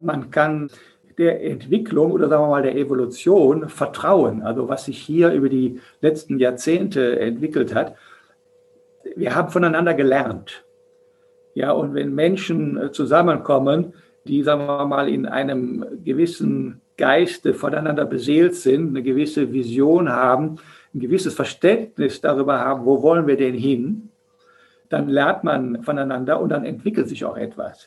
Man kann der Entwicklung oder sagen wir mal der Evolution vertrauen, also was sich hier über die letzten Jahrzehnte entwickelt hat. Wir haben voneinander gelernt. Ja, und wenn Menschen äh, zusammenkommen, die, sagen wir mal, in einem gewissen Geiste voneinander beseelt sind, eine gewisse Vision haben, ein gewisses Verständnis darüber haben, wo wollen wir denn hin, dann lernt man voneinander und dann entwickelt sich auch etwas.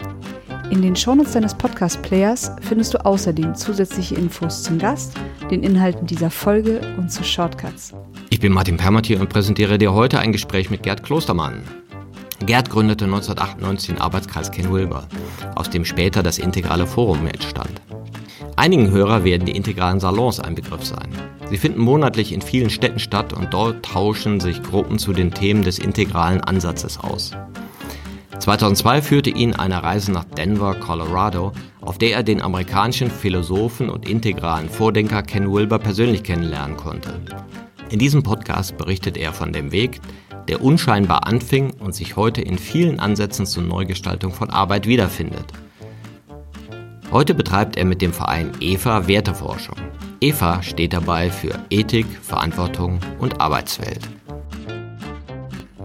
In den Shownotes deines Podcast-Players findest du außerdem zusätzliche Infos zum Gast, den Inhalten dieser Folge und zu Shortcuts. Ich bin Martin Permatier und präsentiere dir heute ein Gespräch mit Gerd Klostermann. Gerd gründete 1998 den Arbeitskreis Ken Wilber, aus dem später das Integrale Forum entstand. Einigen Hörer werden die integralen Salons ein Begriff sein. Sie finden monatlich in vielen Städten statt und dort tauschen sich Gruppen zu den Themen des integralen Ansatzes aus. 2002 führte ihn eine Reise nach Denver, Colorado, auf der er den amerikanischen Philosophen und integralen Vordenker Ken Wilber persönlich kennenlernen konnte. In diesem Podcast berichtet er von dem Weg, der unscheinbar anfing und sich heute in vielen Ansätzen zur Neugestaltung von Arbeit wiederfindet. Heute betreibt er mit dem Verein EVA Werteforschung. EVA steht dabei für Ethik, Verantwortung und Arbeitswelt.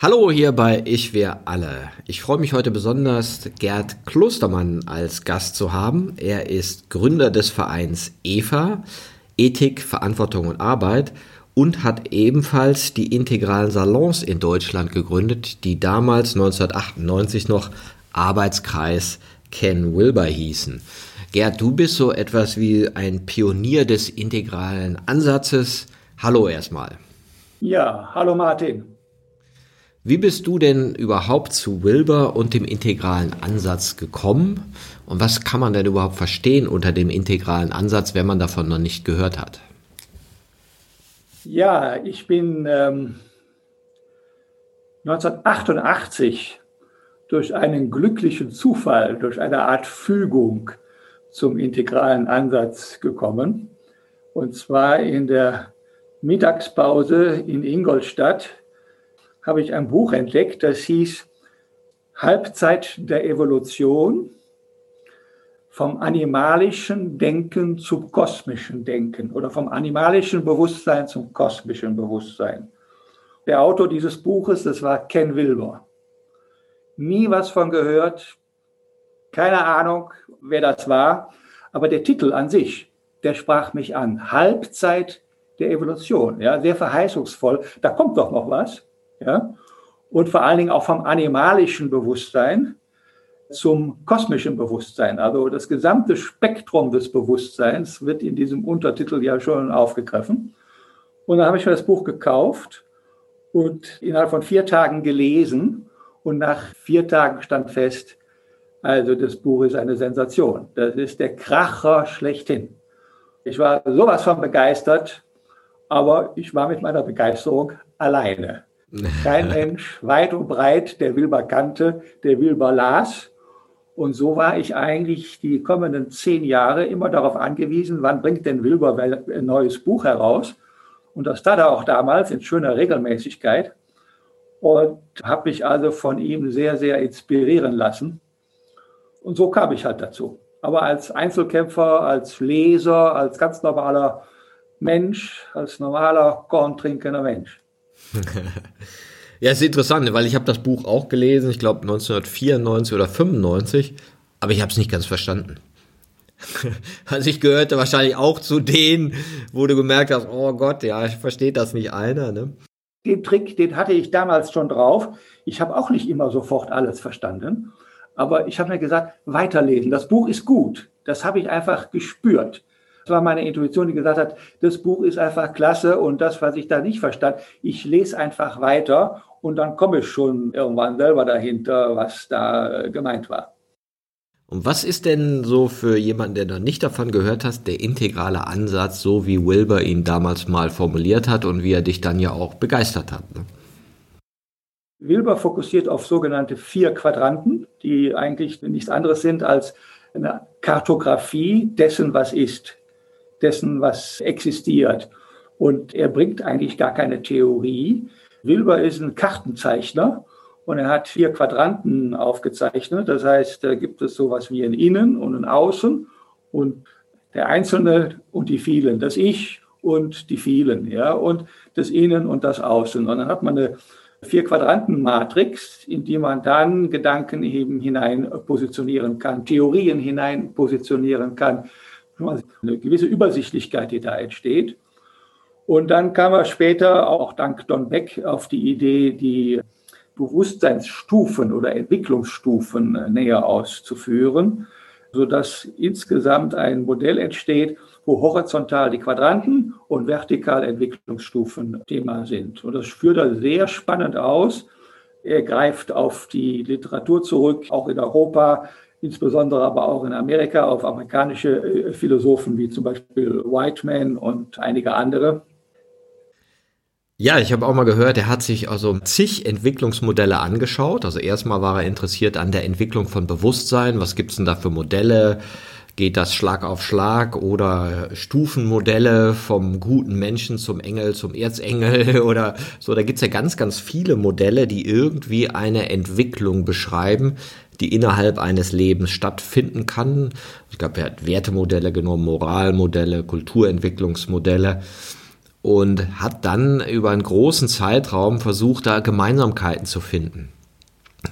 Hallo hier bei Ich wir alle. Ich freue mich heute besonders, Gerd Klostermann als Gast zu haben. Er ist Gründer des Vereins EVA, Ethik, Verantwortung und Arbeit und hat ebenfalls die integralen Salons in Deutschland gegründet, die damals 1998 noch Arbeitskreis Ken Wilber hießen. Gerd, du bist so etwas wie ein Pionier des integralen Ansatzes. Hallo erstmal. Ja, hallo Martin. Wie bist du denn überhaupt zu Wilber und dem integralen Ansatz gekommen? Und was kann man denn überhaupt verstehen unter dem integralen Ansatz, wenn man davon noch nicht gehört hat? Ja, ich bin ähm, 1988 durch einen glücklichen Zufall, durch eine Art Fügung zum integralen Ansatz gekommen. Und zwar in der Mittagspause in Ingolstadt habe ich ein Buch entdeckt, das hieß Halbzeit der Evolution vom animalischen Denken zum kosmischen Denken oder vom animalischen Bewusstsein zum kosmischen Bewusstsein. Der Autor dieses Buches, das war Ken Wilber. Nie was von gehört, keine Ahnung, wer das war, aber der Titel an sich, der sprach mich an. Halbzeit der Evolution, ja, sehr verheißungsvoll. Da kommt doch noch was ja, und vor allen Dingen auch vom animalischen Bewusstsein zum kosmischen Bewusstsein. Also das gesamte Spektrum des Bewusstseins wird in diesem Untertitel ja schon aufgegriffen. Und dann habe ich mir das Buch gekauft und innerhalb von vier Tagen gelesen. Und nach vier Tagen stand fest, also das Buch ist eine Sensation. Das ist der Kracher schlechthin. Ich war sowas von begeistert, aber ich war mit meiner Begeisterung alleine. Kein Mensch weit und breit, der Wilber kannte, der Wilber las. Und so war ich eigentlich die kommenden zehn Jahre immer darauf angewiesen, wann bringt denn Wilber ein neues Buch heraus. Und das tat er auch damals in schöner Regelmäßigkeit. Und habe mich also von ihm sehr, sehr inspirieren lassen. Und so kam ich halt dazu. Aber als Einzelkämpfer, als Leser, als ganz normaler Mensch, als normaler korntrinkender Mensch. ja, ist interessant, weil ich habe das Buch auch gelesen, ich glaube 1994 oder 95, aber ich habe es nicht ganz verstanden. Also ich gehörte wahrscheinlich auch zu denen, wo du gemerkt hast, oh Gott, ja, ich verstehe das nicht einer. Ne? Den Trick, den hatte ich damals schon drauf. Ich habe auch nicht immer sofort alles verstanden. Aber ich habe mir gesagt, weiterlesen. Das Buch ist gut. Das habe ich einfach gespürt. War meine Intuition, die gesagt hat, das Buch ist einfach klasse und das, was ich da nicht verstand, ich lese einfach weiter und dann komme ich schon irgendwann selber dahinter, was da äh, gemeint war. Und was ist denn so für jemanden, der noch nicht davon gehört hat, der integrale Ansatz, so wie Wilbur ihn damals mal formuliert hat und wie er dich dann ja auch begeistert hat? Ne? Wilbur fokussiert auf sogenannte vier Quadranten, die eigentlich nichts anderes sind als eine Kartografie dessen, was ist, dessen, was existiert. Und er bringt eigentlich gar keine Theorie. Wilbur ist ein Kartenzeichner und er hat vier Quadranten aufgezeichnet. Das heißt, da gibt es sowas wie ein Innen und ein Außen und der Einzelne und die vielen, das Ich und die vielen, ja, und das Innen und das Außen. Und dann hat man eine vier Quadranten Matrix, in die man dann Gedanken eben hinein positionieren kann, Theorien hinein positionieren kann, eine gewisse Übersichtlichkeit, die da entsteht. Und dann kam er später auch dank Don Beck auf die Idee, die Bewusstseinsstufen oder Entwicklungsstufen näher auszuführen, sodass insgesamt ein Modell entsteht, wo horizontal die Quadranten und vertikal Entwicklungsstufen Thema sind. Und das führt da sehr spannend aus. Er greift auf die Literatur zurück, auch in Europa, insbesondere aber auch in Amerika, auf amerikanische äh, Philosophen wie zum Beispiel Whiteman und einige andere. Ja, ich habe auch mal gehört, er hat sich also zig Entwicklungsmodelle angeschaut. Also erstmal war er interessiert an der Entwicklung von Bewusstsein. Was gibt's denn da für Modelle? geht das Schlag auf Schlag oder Stufenmodelle vom guten Menschen zum Engel, zum Erzengel oder so. Da gibt's ja ganz, ganz viele Modelle, die irgendwie eine Entwicklung beschreiben, die innerhalb eines Lebens stattfinden kann. Ich glaube, er hat Wertemodelle genommen, Moralmodelle, Kulturentwicklungsmodelle und hat dann über einen großen Zeitraum versucht, da Gemeinsamkeiten zu finden.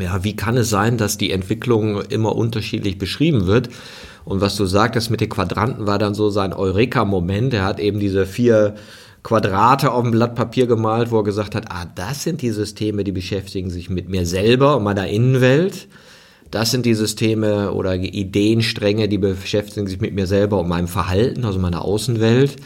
Ja, wie kann es sein, dass die Entwicklung immer unterschiedlich beschrieben wird? Und was du sagtest mit den Quadranten war dann so sein Eureka-Moment. Er hat eben diese vier Quadrate auf dem Blatt Papier gemalt, wo er gesagt hat, ah, das sind die Systeme, die beschäftigen sich mit mir selber und meiner Innenwelt. Das sind die Systeme oder Ideenstränge, die beschäftigen sich mit mir selber und meinem Verhalten, also meiner Außenwelt.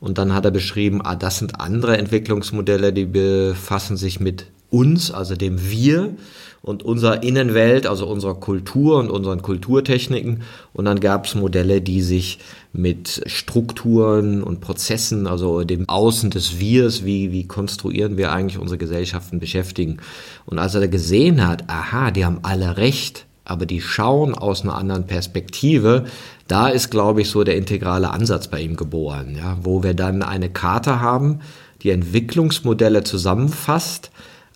Und dann hat er beschrieben, ah, das sind andere Entwicklungsmodelle, die befassen sich mit uns, also dem Wir und unserer Innenwelt, also unserer Kultur und unseren Kulturtechniken. Und dann gab es Modelle, die sich mit Strukturen und Prozessen, also dem Außen des Wirs, wie, wie konstruieren wir eigentlich unsere Gesellschaften beschäftigen. Und als er gesehen hat, aha, die haben alle recht, aber die schauen aus einer anderen Perspektive, da ist, glaube ich, so der integrale Ansatz bei ihm geboren, ja, wo wir dann eine Karte haben, die Entwicklungsmodelle zusammenfasst,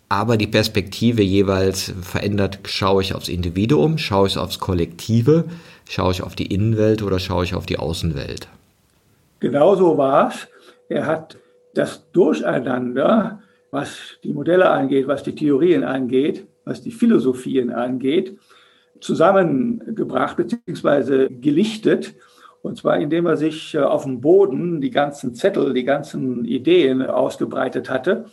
aber die Perspektive jeweils verändert, schaue ich aufs Individuum, schaue ich aufs Kollektive, schaue ich auf die Innenwelt oder schaue ich auf die Außenwelt. Genauso war es. Er hat das Durcheinander, was die Modelle angeht, was die Theorien angeht, was die Philosophien angeht, zusammengebracht bzw. gelichtet. Und zwar indem er sich äh, auf dem Boden die ganzen Zettel, die ganzen Ideen ausgebreitet hatte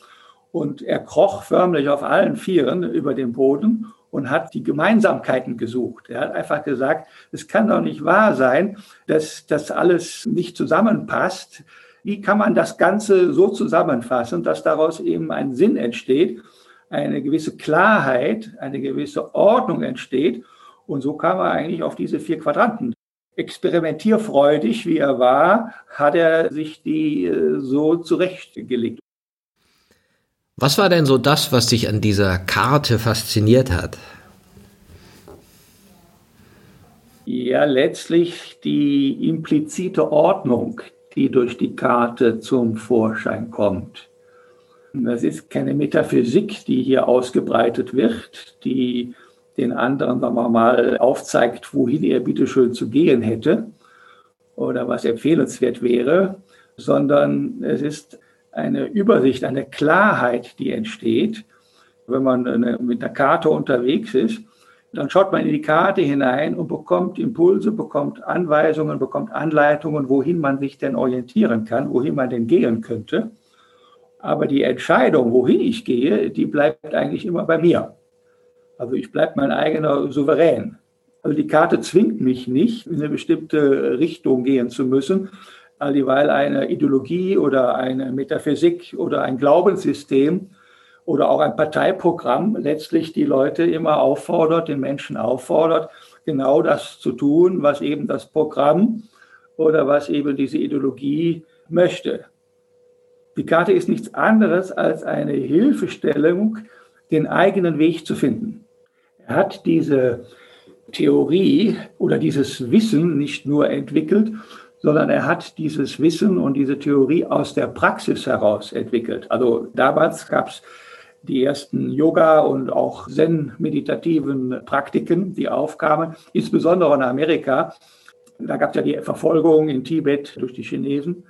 und er kroch förmlich auf allen Vieren über den Boden und hat die Gemeinsamkeiten gesucht. Er hat einfach gesagt, es kann doch nicht wahr sein, dass das alles nicht zusammenpasst. Wie kann man das Ganze so zusammenfassen, dass daraus eben ein Sinn entsteht, eine gewisse Klarheit, eine gewisse Ordnung entsteht? Und so kam er eigentlich auf diese vier Quadranten. Experimentierfreudig, wie er war, hat er sich die äh, so zurechtgelegt. Was war denn so das, was dich an dieser Karte fasziniert hat? Ja, letztlich die implizite Ordnung, die durch die Karte zum Vorschein kommt. Das ist keine Metaphysik, die hier ausgebreitet wird, die den anderen, sagen mal, aufzeigt, wohin er bitteschön zu gehen hätte oder was empfehlenswert wäre, sondern es ist eine Übersicht, eine Klarheit, die entsteht, wenn man mit der Karte unterwegs ist. Dann schaut man in die Karte hinein und bekommt Impulse, bekommt Anweisungen, bekommt Anleitungen, wohin man sich denn orientieren kann, wohin man denn gehen könnte. Aber die Entscheidung, wohin ich gehe, die bleibt eigentlich immer bei mir. Also ich bleibe mein eigener Souverän. Also die Karte zwingt mich nicht, in eine bestimmte Richtung gehen zu müssen, weil eine Ideologie oder eine Metaphysik oder ein Glaubenssystem oder auch ein Parteiprogramm letztlich die Leute immer auffordert, den Menschen auffordert, genau das zu tun, was eben das Programm oder was eben diese Ideologie möchte. Die Karte ist nichts anderes als eine Hilfestellung, den eigenen Weg zu finden. Er hat diese Theorie oder dieses Wissen nicht nur entwickelt, sondern er hat dieses Wissen und diese Theorie aus der Praxis heraus entwickelt. Also damals gab es die ersten Yoga- und auch Zen-meditativen Praktiken, die aufkamen, insbesondere in Amerika. Da gab es ja die Verfolgung in Tibet durch die Chinesen.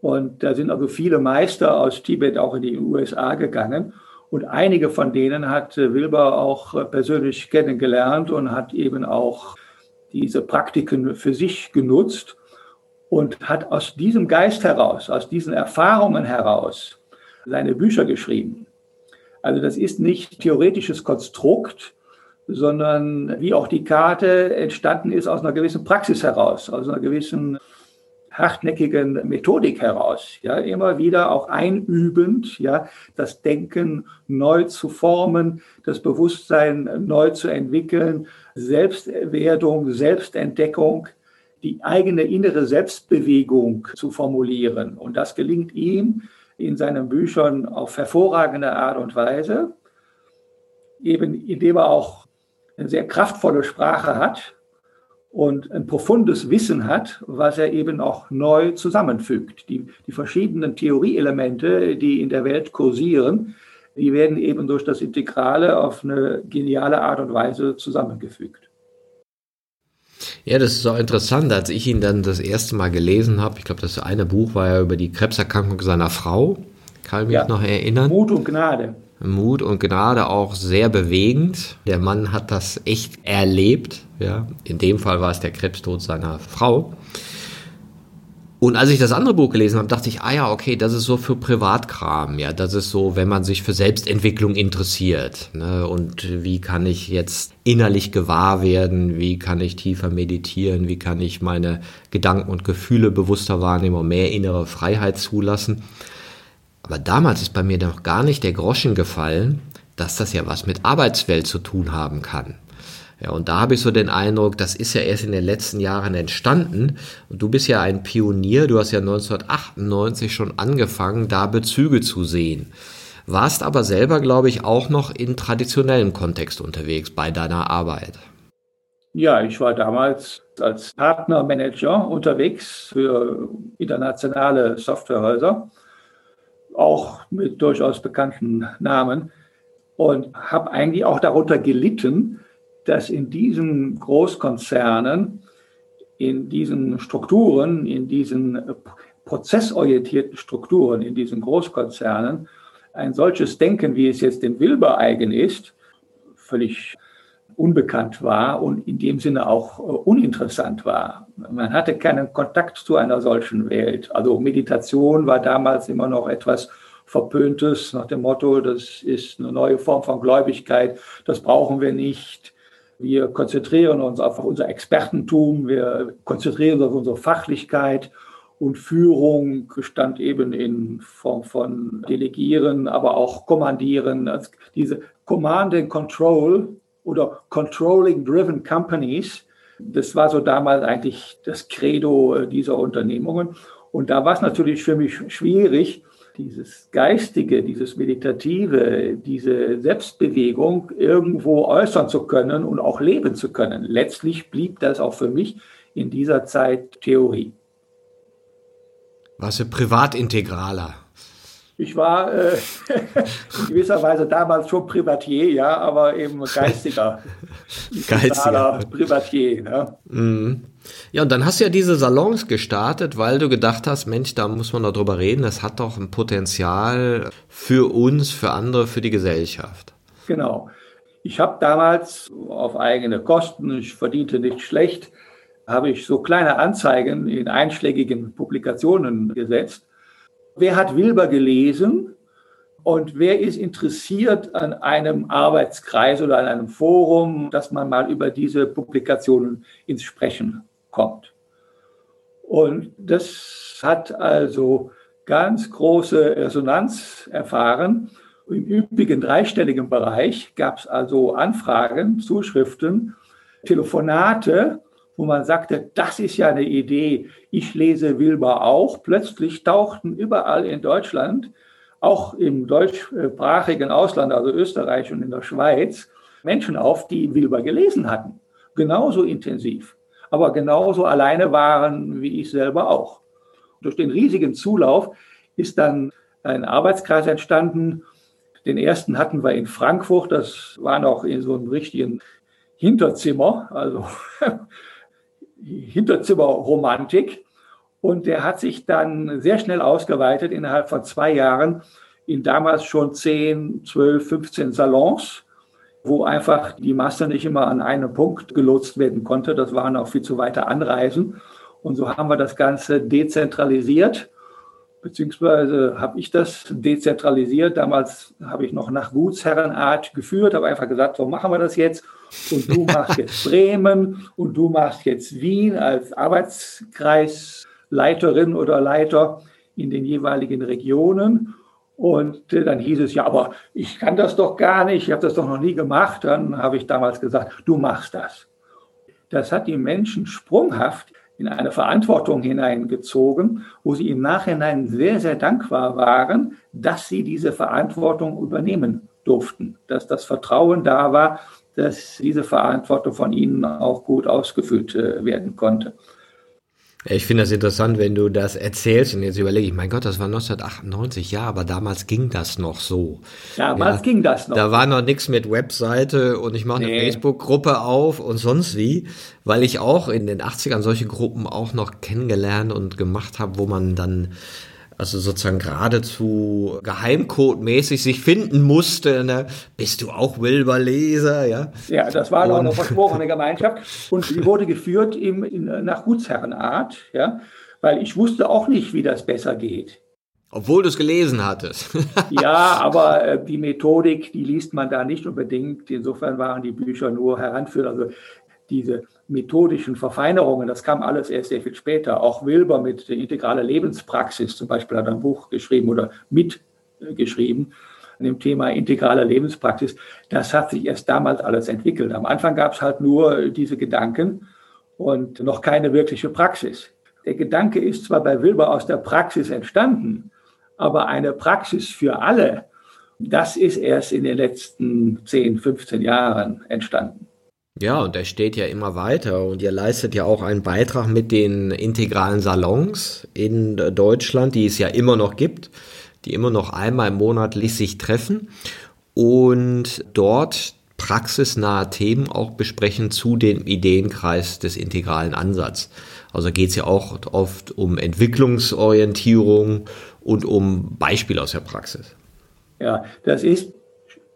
Und da sind also viele Meister aus Tibet auch in die USA gegangen. Und einige von denen hat Wilber auch persönlich kennengelernt und hat eben auch diese Praktiken für sich genutzt und hat aus diesem Geist heraus, aus diesen Erfahrungen heraus seine Bücher geschrieben. Also das ist nicht theoretisches Konstrukt, sondern wie auch die Karte entstanden ist aus einer gewissen Praxis heraus, aus einer gewissen hartnäckigen Methodik heraus, ja, immer wieder auch einübend, ja, das Denken neu zu formen, das Bewusstsein neu zu entwickeln, Selbstwerdung, Selbstentdeckung, die eigene innere Selbstbewegung zu formulieren. Und das gelingt ihm in seinen Büchern auf hervorragende Art und Weise, eben indem er auch eine sehr kraftvolle Sprache hat und ein profundes Wissen hat, was er eben auch neu zusammenfügt. Die, die verschiedenen Theorieelemente, die in der Welt kursieren, die werden eben durch das Integrale auf eine geniale Art und Weise zusammengefügt. Ja, das ist auch interessant. Als ich ihn dann das erste Mal gelesen habe, ich glaube, das eine Buch war ja über die Krebserkrankung seiner Frau, kann mich ja. noch erinnern. Mut und Gnade. Mut und Gnade auch sehr bewegend. Der Mann hat das echt erlebt. Ja, in dem Fall war es der Krebstod seiner Frau. Und als ich das andere Buch gelesen habe, dachte ich, ah ja, okay, das ist so für Privatkram, ja, das ist so, wenn man sich für Selbstentwicklung interessiert, ne, und wie kann ich jetzt innerlich gewahr werden, wie kann ich tiefer meditieren, wie kann ich meine Gedanken und Gefühle bewusster wahrnehmen und mehr innere Freiheit zulassen. Aber damals ist bei mir noch gar nicht der Groschen gefallen, dass das ja was mit Arbeitswelt zu tun haben kann. Ja, und da habe ich so den Eindruck, das ist ja erst in den letzten Jahren entstanden. Und du bist ja ein Pionier, du hast ja 1998 schon angefangen, da Bezüge zu sehen. Warst aber selber, glaube ich, auch noch in traditionellem Kontext unterwegs bei deiner Arbeit. Ja, ich war damals als Partnermanager unterwegs für internationale Softwarehäuser, auch mit durchaus bekannten Namen und habe eigentlich auch darunter gelitten, dass in diesen Großkonzernen, in diesen Strukturen, in diesen prozessorientierten Strukturen, in diesen Großkonzernen, ein solches Denken, wie es jetzt dem Wilber eigen ist, völlig unbekannt war und in dem Sinne auch uninteressant war. Man hatte keinen Kontakt zu einer solchen Welt. Also Meditation war damals immer noch etwas Verpöntes nach dem Motto, das ist eine neue Form von Gläubigkeit, das brauchen wir nicht. Wir konzentrieren uns auf unser Expertentum, wir konzentrieren uns auf unsere Fachlichkeit und Führung stand eben in Form von Delegieren, aber auch Kommandieren. Also diese Command and Control oder Controlling Driven Companies, das war so damals eigentlich das Credo dieser Unternehmungen. Und da war es natürlich für mich schwierig, dieses Geistige, dieses Meditative, diese Selbstbewegung irgendwo äußern zu können und auch leben zu können. Letztlich blieb das auch für mich in dieser Zeit Theorie. Was für Privatintegraler. Ich war äh, in gewisser Weise damals schon Privatier, ja, aber eben geistiger. geistiger. Privatier. Ne? Mhm. Ja, und dann hast du ja diese Salons gestartet, weil du gedacht hast, Mensch, da muss man darüber reden, das hat doch ein Potenzial für uns, für andere, für die Gesellschaft. Genau. Ich habe damals auf eigene Kosten, ich verdiente nicht schlecht, habe ich so kleine Anzeigen in einschlägigen Publikationen gesetzt. Wer hat Wilber gelesen und wer ist interessiert an einem Arbeitskreis oder an einem Forum, dass man mal über diese Publikationen ins Sprechen kommt? Und das hat also ganz große Resonanz erfahren. Im übrigen dreistelligen Bereich gab es also Anfragen, Zuschriften, Telefonate, wo man sagte, das ist ja eine Idee, ich lese Wilber auch. Plötzlich tauchten überall in Deutschland, auch im deutschsprachigen Ausland, also Österreich und in der Schweiz, Menschen auf, die Wilber gelesen hatten. Genauso intensiv, aber genauso alleine waren wie ich selber auch. Durch den riesigen Zulauf ist dann ein Arbeitskreis entstanden, den ersten hatten wir in Frankfurt, das war noch in so einem richtigen Hinterzimmer, also Hinterzimmerromantik. Und der hat sich dann sehr schnell ausgeweitet innerhalb von zwei Jahren in damals schon 10, 12, 15 Salons, wo einfach die Masse nicht immer an einem Punkt gelotst werden konnte. Das waren auch viel zu weite Anreisen. Und so haben wir das Ganze dezentralisiert beziehungsweise habe ich das dezentralisiert. Damals habe ich noch nach Gutsherrenart geführt, habe einfach gesagt, so machen wir das jetzt. Und du machst jetzt Bremen und du machst jetzt Wien als Arbeitskreisleiterin oder Leiter in den jeweiligen Regionen. Und dann hieß es, ja, aber ich kann das doch gar nicht, ich habe das doch noch nie gemacht. Dann habe ich damals gesagt, du machst das. Das hat die Menschen sprunghaft in eine Verantwortung hineingezogen, wo sie im Nachhinein sehr, sehr dankbar waren, dass sie diese Verantwortung übernehmen durften, dass das Vertrauen da war, dass diese Verantwortung von ihnen auch gut ausgefüllt äh, werden konnte. Ich finde das interessant, wenn du das erzählst und jetzt überlege ich, mein Gott, das war 1998, ja, aber damals ging das noch so. Damals ja, ging das noch. Da war noch nichts mit Webseite und ich mache eine nee. Facebook-Gruppe auf und sonst wie, weil ich auch in den 80ern solche Gruppen auch noch kennengelernt und gemacht habe, wo man dann also sozusagen geradezu geheimcode-mäßig sich finden musste. Ne? Bist du auch Wilber-Leser? Ja, ja das war noch eine verschworene Gemeinschaft und die wurde geführt im, in, nach Gutsherrenart, ja, weil ich wusste auch nicht, wie das besser geht. Obwohl du es gelesen hattest. ja, aber äh, die Methodik, die liest man da nicht unbedingt. Insofern waren die Bücher nur heranführend. Also diese methodischen Verfeinerungen, das kam alles erst sehr viel später. Auch Wilber mit der integrale Lebenspraxis zum Beispiel hat ein Buch geschrieben oder mitgeschrieben an dem Thema integrale Lebenspraxis. Das hat sich erst damals alles entwickelt. Am Anfang gab es halt nur diese Gedanken und noch keine wirkliche Praxis. Der Gedanke ist zwar bei Wilber aus der Praxis entstanden, aber eine Praxis für alle, das ist erst in den letzten 10, 15 Jahren entstanden. Ja, und er steht ja immer weiter und ihr leistet ja auch einen Beitrag mit den integralen Salons in Deutschland, die es ja immer noch gibt, die immer noch einmal monatlich sich treffen und dort praxisnahe Themen auch besprechen zu dem Ideenkreis des integralen Ansatz. Also geht es ja auch oft um Entwicklungsorientierung und um Beispiele aus der Praxis. Ja, das ist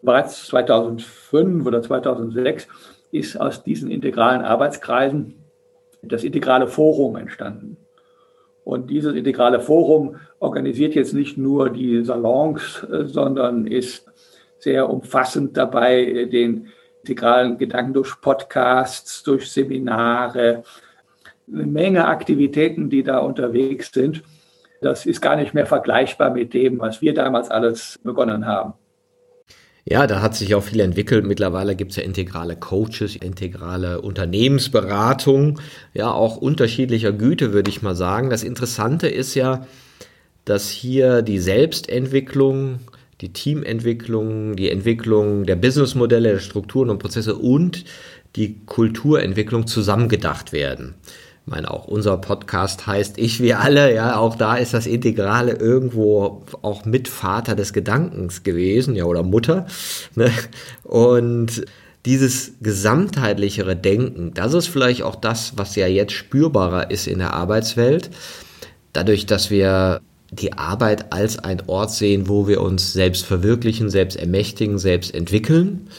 bereits 2005 oder 2006 ist aus diesen integralen Arbeitskreisen das integrale Forum entstanden. Und dieses integrale Forum organisiert jetzt nicht nur die Salons, äh, sondern ist sehr umfassend dabei, den integralen Gedanken durch Podcasts, durch Seminare, eine Menge Aktivitäten, die da unterwegs sind. Das ist gar nicht mehr vergleichbar mit dem, was wir damals alles begonnen haben. Ja, da hat sich auch viel entwickelt. Mittlerweile gibt es ja integrale Coaches, integrale Unternehmensberatung, ja, auch unterschiedlicher Güte, würde ich mal sagen. Das Interessante ist ja, dass hier die Selbstentwicklung, die Teamentwicklung, die Entwicklung der Businessmodelle, der Strukturen und Prozesse und die Kulturentwicklung zusammengedacht werden. Meine, auch unser Podcast heißt Ich, wir alle, ja, auch da ist das Integrale irgendwo auch Mitvater des Gedankens gewesen, ja, oder Mutter. Ne? Und dieses gesamtheitlichere Denken, das ist vielleicht auch das, was ja jetzt spürbarer ist in der Arbeitswelt. Dadurch, dass wir die Arbeit als ein Ort sehen, wo wir uns selbst verwirklichen, selbst ermächtigen, selbst entwickeln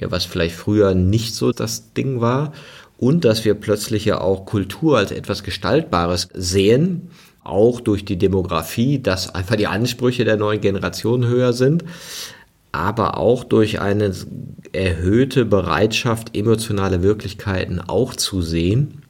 ja, was vielleicht früher nicht so das Ding war. Und dass wir plötzlich ja auch Kultur als etwas Gestaltbares sehen, auch durch die Demografie, dass einfach die Ansprüche der neuen Generation höher sind, aber auch durch eine erhöhte Bereitschaft, emotionale Wirklichkeiten auch zu sehen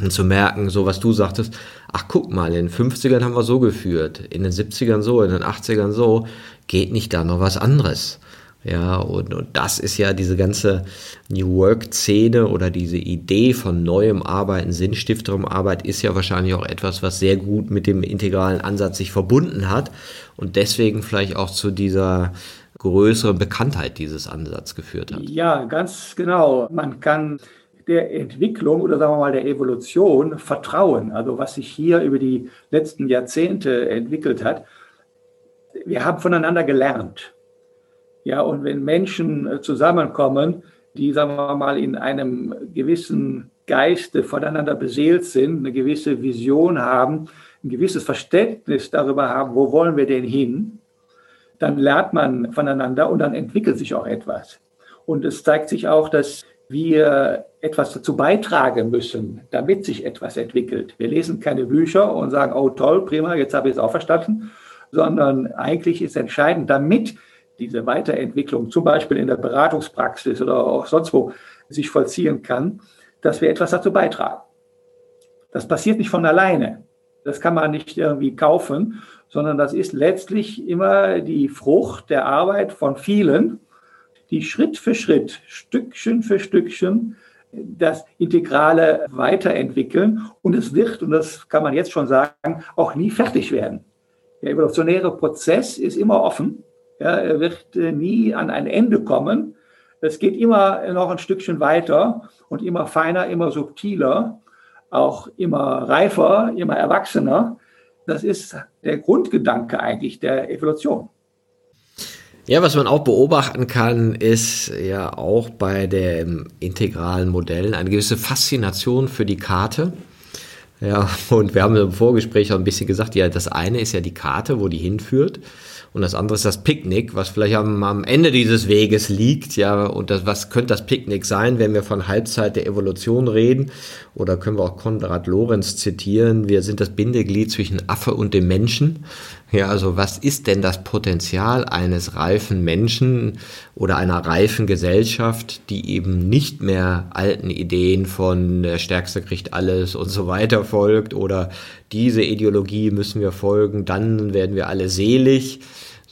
und zu merken, so was du sagtest, ach guck mal, in den 50ern haben wir so geführt, in den 70ern so, in den 80ern so, geht nicht da noch was anderes? Ja, und, und das ist ja diese ganze New Work-Szene oder diese Idee von neuem Arbeiten, sinnstifterem Arbeit ist ja wahrscheinlich auch etwas, was sehr gut mit dem integralen Ansatz sich verbunden hat und deswegen vielleicht auch zu dieser größeren Bekanntheit dieses Ansatzes geführt hat. Ja, ganz genau. Man kann der Entwicklung oder sagen wir mal der Evolution vertrauen. Also was sich hier über die letzten Jahrzehnte entwickelt hat. Wir haben voneinander gelernt. Ja, und wenn Menschen äh, zusammenkommen, die, sagen wir mal, in einem gewissen Geiste voneinander beseelt sind, eine gewisse Vision haben, ein gewisses Verständnis darüber haben, wo wollen wir denn hin, dann lernt man voneinander und dann entwickelt sich auch etwas. Und es zeigt sich auch, dass wir etwas dazu beitragen müssen, damit sich etwas entwickelt. Wir lesen keine Bücher und sagen, oh toll, prima, jetzt habe ich es auch verstanden, sondern eigentlich ist entscheidend, damit diese Weiterentwicklung zum Beispiel in der Beratungspraxis oder auch sonst wo sich vollziehen kann, dass wir etwas dazu beitragen. Das passiert nicht von alleine. Das kann man nicht irgendwie kaufen, sondern das ist letztlich immer die Frucht der Arbeit von vielen, die Schritt für Schritt, Stückchen für Stückchen das Integrale weiterentwickeln. Und es wird, und das kann man jetzt schon sagen, auch nie fertig werden. Der evolutionäre Prozess ist immer offen. Ja, er wird äh, nie an ein Ende kommen. Es geht immer noch ein Stückchen weiter und immer feiner, immer subtiler, auch immer reifer, immer erwachsener. Das ist der Grundgedanke eigentlich der Evolution. Ja, was man auch beobachten kann, ist ja auch bei den integralen Modellen eine gewisse Faszination für die Karte. Ja, und wir haben im Vorgespräch auch ein bisschen gesagt, ja, das eine ist ja die Karte, wo die hinführt. Und das andere ist das Picknick, was vielleicht am, am Ende dieses Weges liegt. Ja, und das, was könnte das Picknick sein, wenn wir von Halbzeit der Evolution reden? Oder können wir auch Konrad Lorenz zitieren? Wir sind das Bindeglied zwischen Affe und dem Menschen. Ja, also was ist denn das Potenzial eines reifen Menschen oder einer reifen Gesellschaft, die eben nicht mehr alten Ideen von der Stärkste kriegt alles und so weiter folgt oder diese Ideologie müssen wir folgen, dann werden wir alle selig,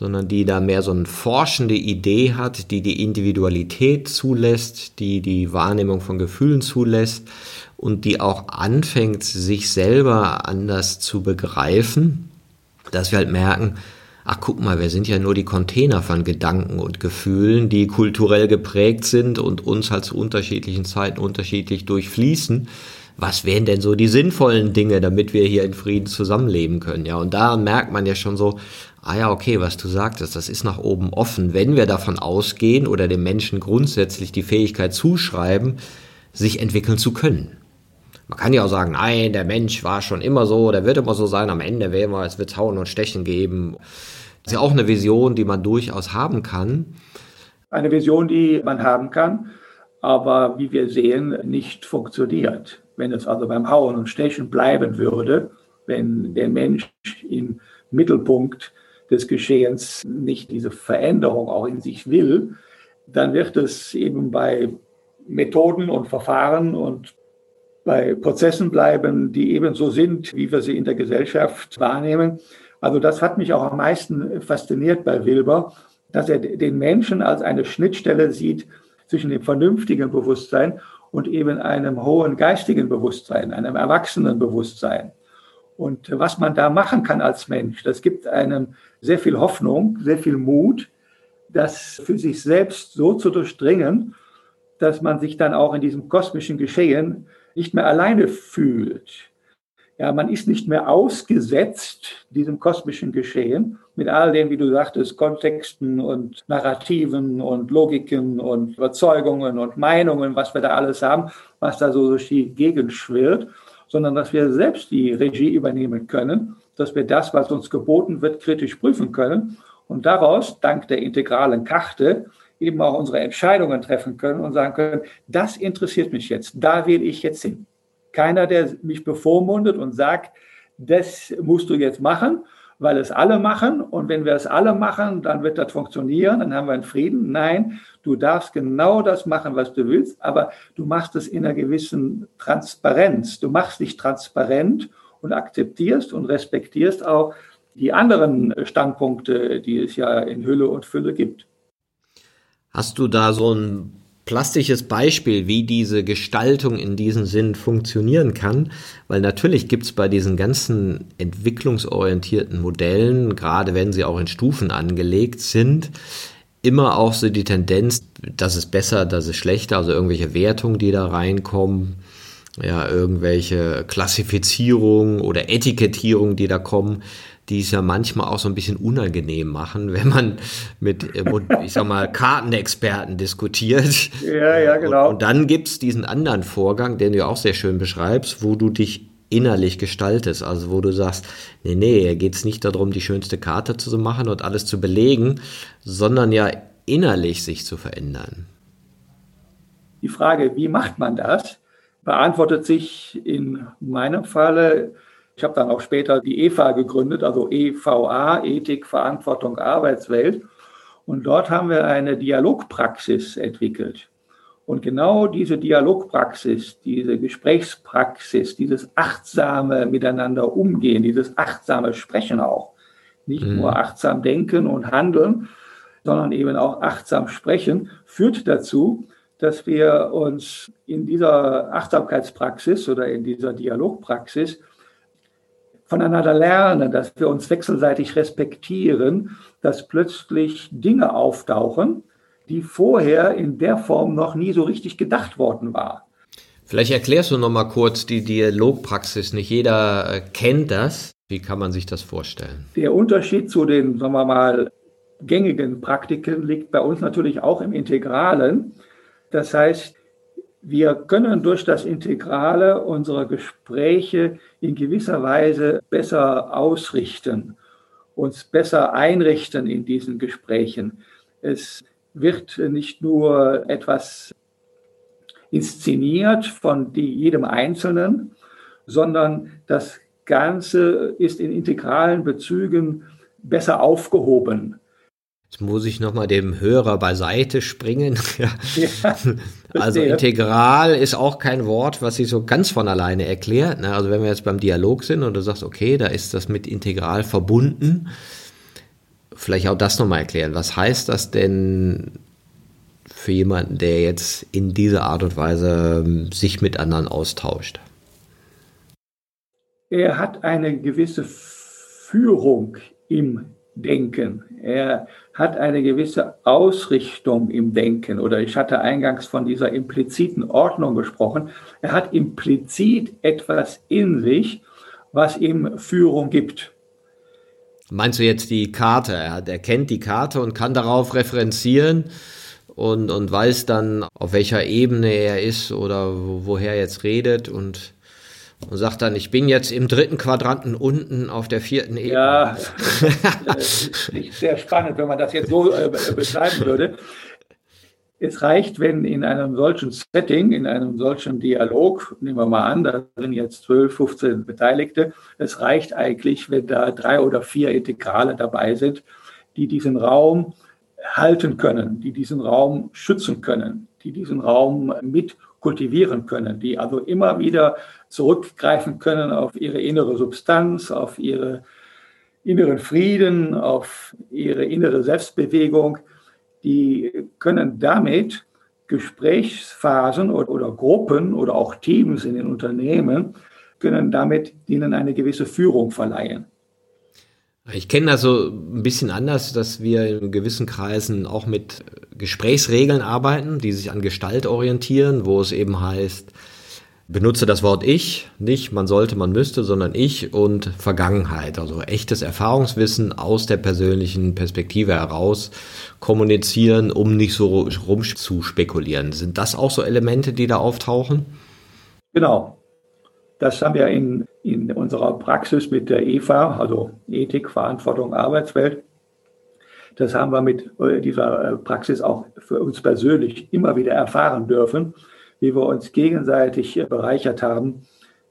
sondern die da mehr so eine forschende Idee hat, die die Individualität zulässt, die die Wahrnehmung von Gefühlen zulässt und die auch anfängt, sich selber anders zu begreifen dass wir halt merken, ach guck mal, wir sind ja nur die Container von Gedanken und Gefühlen, die kulturell geprägt sind und uns halt zu unterschiedlichen Zeiten unterschiedlich durchfließen. Was wären denn so die sinnvollen Dinge, damit wir hier in Frieden zusammenleben können? Ja, und da merkt man ja schon so, ah ja, okay, was du sagtest, das ist nach oben offen. Wenn wir davon ausgehen oder dem Menschen grundsätzlich die Fähigkeit zuschreiben, sich entwickeln zu können. Man kann ja auch sagen, nein, der Mensch war schon immer so, der wird immer so sein, am Ende werden wir, es wird Hauen und Stechen geben. Das ist ja auch eine Vision, die man durchaus haben kann. Eine Vision, die man haben kann, aber wie wir sehen, nicht funktioniert. Wenn es also beim Hauen und Stechen bleiben würde, wenn der Mensch im Mittelpunkt des Geschehens nicht diese Veränderung auch in sich will, dann wird es eben bei Methoden und Verfahren und bei Prozessen bleiben, die ebenso sind, wie wir sie in der Gesellschaft wahrnehmen. Also das hat mich auch am meisten fasziniert bei Wilber, dass er den Menschen als eine Schnittstelle sieht zwischen dem vernünftigen Bewusstsein und eben einem hohen geistigen Bewusstsein, einem erwachsenen Bewusstsein. Und was man da machen kann als Mensch, das gibt einem sehr viel Hoffnung, sehr viel Mut, das für sich selbst so zu durchdringen, dass man sich dann auch in diesem kosmischen Geschehen nicht mehr alleine fühlt. Ja, man ist nicht mehr ausgesetzt diesem kosmischen Geschehen mit all den, wie du sagtest, Kontexten und Narrativen und Logiken und Überzeugungen und Meinungen, was wir da alles haben, was da so durch die Gegend schwirrt, sondern dass wir selbst die Regie übernehmen können, dass wir das, was uns geboten wird, kritisch prüfen können und daraus, dank der integralen Karte, eben auch unsere Entscheidungen treffen können und sagen können, das interessiert mich jetzt, da will ich jetzt hin. Keiner, der mich bevormundet und sagt, das musst du jetzt machen, weil es alle machen und wenn wir es alle machen, dann wird das funktionieren, dann haben wir einen Frieden. Nein, du darfst genau das machen, was du willst, aber du machst es in einer gewissen Transparenz. Du machst dich transparent und akzeptierst und respektierst auch die anderen Standpunkte, die es ja in Hülle und Fülle gibt. Hast du da so ein plastisches Beispiel, wie diese Gestaltung in diesem Sinn funktionieren kann, weil natürlich gibt es bei diesen ganzen entwicklungsorientierten Modellen, gerade wenn sie auch in Stufen angelegt sind, immer auch so die Tendenz, das ist besser, das ist schlechter, also irgendwelche Wertungen, die da reinkommen, ja, irgendwelche Klassifizierungen oder Etikettierungen, die da kommen, die es ja manchmal auch so ein bisschen unangenehm machen, wenn man mit, äh, ich sag mal, Kartenexperten diskutiert. Ja, ja, genau. Und, und dann gibt's diesen anderen Vorgang, den du auch sehr schön beschreibst, wo du dich innerlich gestaltest. Also wo du sagst, nee, nee, hier geht's nicht darum, die schönste Karte zu machen und alles zu belegen, sondern ja innerlich sich zu verändern. Die Frage, wie macht man das, beantwortet sich in meinem Falle ich habe dann auch später die EVA gegründet, also EVA, Ethik, Verantwortung, Arbeitswelt. Und dort haben wir eine Dialogpraxis entwickelt. Und genau diese Dialogpraxis, diese Gesprächspraxis, dieses achtsame Miteinander umgehen, dieses achtsame Sprechen auch, nicht mhm. nur achtsam denken und handeln, sondern eben auch achtsam sprechen, führt dazu, dass wir uns in dieser Achtsamkeitspraxis oder in dieser Dialogpraxis voneinander lernen, dass wir uns wechselseitig respektieren, dass plötzlich Dinge auftauchen, die vorher in der Form noch nie so richtig gedacht worden war. Vielleicht erklärst du noch mal kurz die Dialogpraxis. Nicht jeder äh, kennt das. Wie kann man sich das vorstellen? Der Unterschied zu den, sagen wir mal, gängigen Praktiken liegt bei uns natürlich auch im Integralen. Das heißt, wir können durch das Integrale unsere Gespräche in gewisser Weise besser ausrichten, uns besser einrichten in diesen Gesprächen. Es wird nicht nur etwas inszeniert von jedem Einzelnen, sondern das Ganze ist in integralen Bezügen besser aufgehoben. Jetzt muss ich nochmal dem Hörer beiseite springen. Ja. also integral ist auch kein Wort, was sich so ganz von alleine erklärt. Ne? Also wenn wir jetzt beim Dialog sind und du sagst, okay, da ist das mit integral verbunden, vielleicht auch das nochmal erklären. Was heißt das denn für jemanden, der jetzt in dieser Art und Weise ähm, sich mit anderen austauscht? Er hat eine gewisse Führung im Denken. Er hat eine gewisse Ausrichtung im Denken oder ich hatte eingangs von dieser impliziten Ordnung gesprochen. Er hat implizit etwas in sich, was ihm Führung gibt. Meinst du jetzt die Karte? Er, er kennt die Karte und kann darauf referenzieren und, und weiß dann, auf welcher Ebene er ist oder wo, woher er jetzt redet und und sagt dann, ich bin jetzt im dritten Quadranten unten auf der vierten Ebene. Ja, sehr spannend, wenn man das jetzt so äh, beschreiben würde. Es reicht, wenn in einem solchen Setting, in einem solchen Dialog, nehmen wir mal an, da sind jetzt 12, 15 Beteiligte, es reicht eigentlich, wenn da drei oder vier Integrale dabei sind, die diesen Raum halten können, die diesen Raum schützen können, die diesen Raum mit kultivieren können, die also immer wieder zurückgreifen können auf ihre innere Substanz, auf ihre inneren Frieden, auf ihre innere Selbstbewegung. Die können damit Gesprächsphasen oder, oder, Gruppen oder auch Teams in den Unternehmen, können damit ihnen eine gewisse Führung verleihen. Ich kenne das so ein bisschen anders, dass wir in gewissen Kreisen auch mit Gesprächsregeln arbeiten, die sich an Gestalt orientieren, wo es eben heißt, benutze das Wort ich, nicht man sollte, man müsste, sondern ich und Vergangenheit, also echtes Erfahrungswissen aus der persönlichen Perspektive heraus kommunizieren, um nicht so rum zu spekulieren. Sind das auch so Elemente, die da auftauchen? Genau. Das haben wir in, in unserer Praxis mit der EVA, also Ethik, Verantwortung, Arbeitswelt. Das haben wir mit äh, dieser äh, Praxis auch für uns persönlich immer wieder erfahren dürfen, wie wir uns gegenseitig bereichert haben,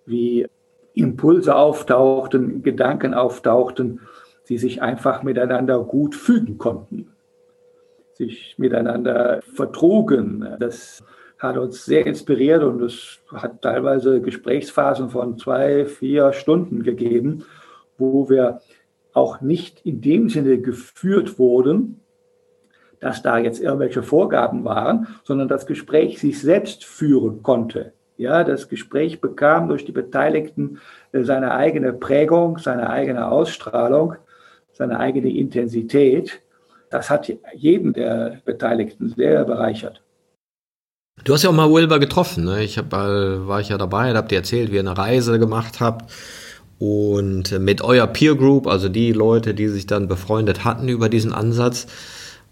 wie Impulse auftauchten, Gedanken auftauchten, die sich einfach miteinander gut fügen konnten, sich miteinander vertrugen. Das hat uns sehr inspiriert und es hat teilweise Gesprächsphasen von zwei, vier Stunden gegeben, wo wir auch nicht in dem Sinne geführt wurden, dass da jetzt irgendwelche Vorgaben waren, sondern das Gespräch sich selbst führen konnte. Ja, das Gespräch bekam durch die Beteiligten äh, seine eigene Prägung, seine eigene Ausstrahlung, seine eigene Intensität. Das hat jeden der Beteiligten sehr bereichert. Du hast ja auch mal Wilbur getroffen, ne? Ich hab, äh, war ich ja dabei, habt ihr erzählt, wie ihr eine Reise gemacht habt. Und mit eurer Peer Group, also die Leute, die sich dann befreundet hatten über diesen Ansatz,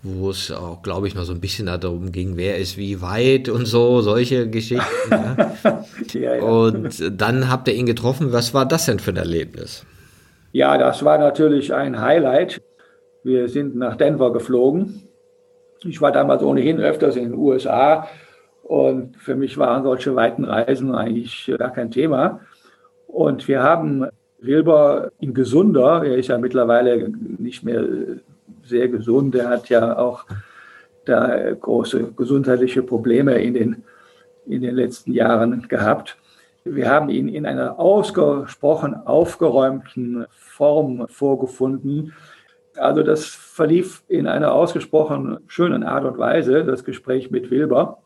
wo es auch, glaube ich, noch so ein bisschen darum ging, wer ist wie weit und so, solche Geschichten. ja. ja, ja. Und dann habt ihr ihn getroffen. Was war das denn für ein Erlebnis? Ja, das war natürlich ein Highlight. Wir sind nach Denver geflogen. Ich war damals ohnehin öfters in den USA und für mich waren solche weiten Reisen eigentlich gar kein Thema. Und wir haben Wilber in gesunder, er ist ja mittlerweile nicht mehr sehr gesund. Er hat ja auch da große gesundheitliche Probleme in den, in den letzten Jahren gehabt. Wir haben ihn in einer ausgesprochen aufgeräumten Form vorgefunden. Also das verlief in einer ausgesprochen schönen Art und Weise, das Gespräch mit Wilber.